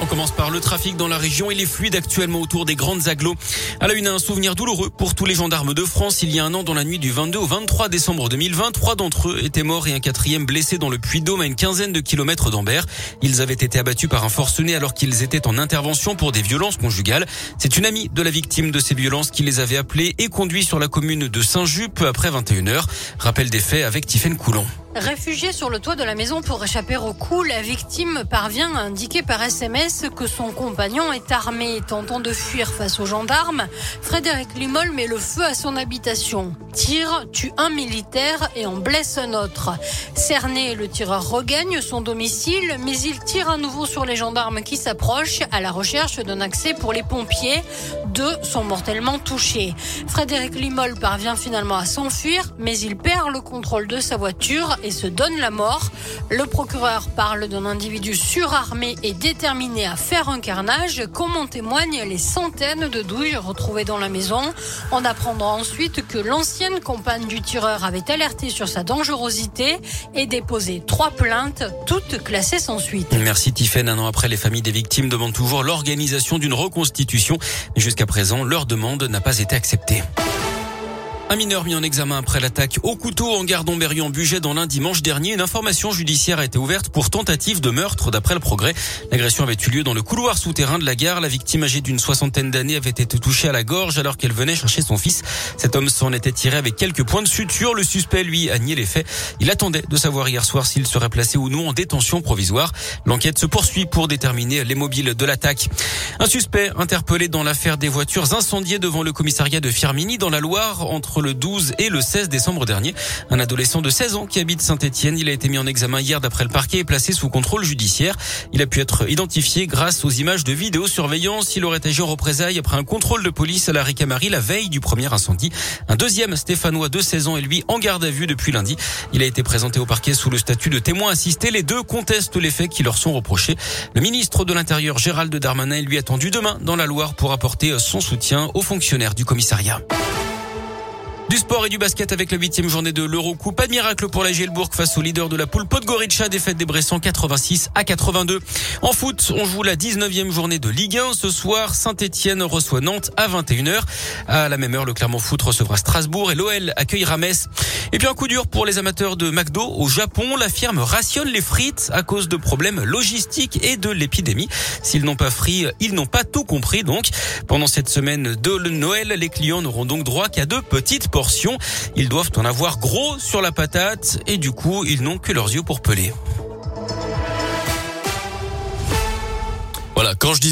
On commence par le trafic dans la région. Il est fluide actuellement autour des grandes agglos. À la une, un souvenir douloureux pour tous les gendarmes de France. Il y a un an, dans la nuit du 22 au 23 décembre 2020, trois d'entre eux étaient morts et un quatrième blessé dans le Puy-Dôme à une quinzaine de kilomètres d'Ambert. Ils avaient été abattus par un forcené alors qu'ils étaient en intervention pour des violences conjugales. C'est une amie de la victime de ces violences qui les avait appelés et conduits sur la commune de Saint-Just peu après 21h. Rappel des faits avec Tiffaine Coulon. Réfugiée sur le toit de la maison pour échapper au coup, la victime parvient à indiquer par SMS que son compagnon est armé. Tentant de fuir face aux gendarmes, Frédéric Limol met le feu à son habitation. Tire, tue un militaire et en blesse un autre. Cerné, le tireur regagne son domicile, mais il tire à nouveau sur les gendarmes qui s'approchent à la recherche d'un accès pour les pompiers. Deux sont mortellement touchés. Frédéric Limol parvient finalement à s'enfuir, mais il perd le contrôle de sa voiture se donne la mort. Le procureur parle d'un individu surarmé et déterminé à faire un carnage, comme en témoignent les centaines de douilles retrouvées dans la maison. On apprendra ensuite que l'ancienne compagne du tireur avait alerté sur sa dangerosité et déposé trois plaintes, toutes classées sans suite. Merci Tiffaine. Un an après, les familles des victimes demandent toujours l'organisation d'une reconstitution. Jusqu'à présent, leur demande n'a pas été acceptée. Un mineur mis en examen après l'attaque au couteau en gare d'Amberieu en Bugey dans l'un dimanche dernier. Une information judiciaire a été ouverte pour tentative de meurtre d'après le progrès. L'agression avait eu lieu dans le couloir souterrain de la gare. La victime âgée d'une soixantaine d'années avait été touchée à la gorge alors qu'elle venait chercher son fils. Cet homme s'en était tiré avec quelques points de suture. Le suspect, lui, a nié les faits. Il attendait de savoir hier soir s'il serait placé ou non en détention provisoire. L'enquête se poursuit pour déterminer les mobiles de l'attaque. Un suspect interpellé dans l'affaire des voitures incendiées devant le commissariat de Firmini dans la Loire entre le 12 et le 16 décembre dernier. Un adolescent de 16 ans qui habite Saint-Etienne. Il a été mis en examen hier d'après le parquet et placé sous contrôle judiciaire. Il a pu être identifié grâce aux images de vidéosurveillance. Il aurait agi en représailles après un contrôle de police à la Ricamari la veille du premier incendie. Un deuxième Stéphanois de 16 ans est lui en garde à vue depuis lundi. Il a été présenté au parquet sous le statut de témoin assisté. Les deux contestent les faits qui leur sont reprochés. Le ministre de l'Intérieur Gérald Darmanin est lui attendu demain dans la Loire pour apporter son soutien aux fonctionnaires du commissariat. Du sport et du basket avec la huitième journée de l'Eurocoupe. Pas de miracle pour la Gielbourg face au leader de la poule Podgorica, défaite des Bressans 86 à 82. En foot, on joue la 19e journée de Ligue 1. Ce soir, Saint-Etienne reçoit Nantes à 21h. À la même heure, le Clermont Foot recevra Strasbourg et l'OL accueillera Metz. Et puis un coup dur pour les amateurs de McDo au Japon. La firme rationne les frites à cause de problèmes logistiques et de l'épidémie. S'ils n'ont pas frit, ils n'ont pas tout compris donc. Pendant cette semaine de Noël, les clients n'auront donc droit qu'à deux petites ils doivent en avoir gros sur la patate et du coup, ils n'ont que leurs yeux pour peler. Voilà, quand je dis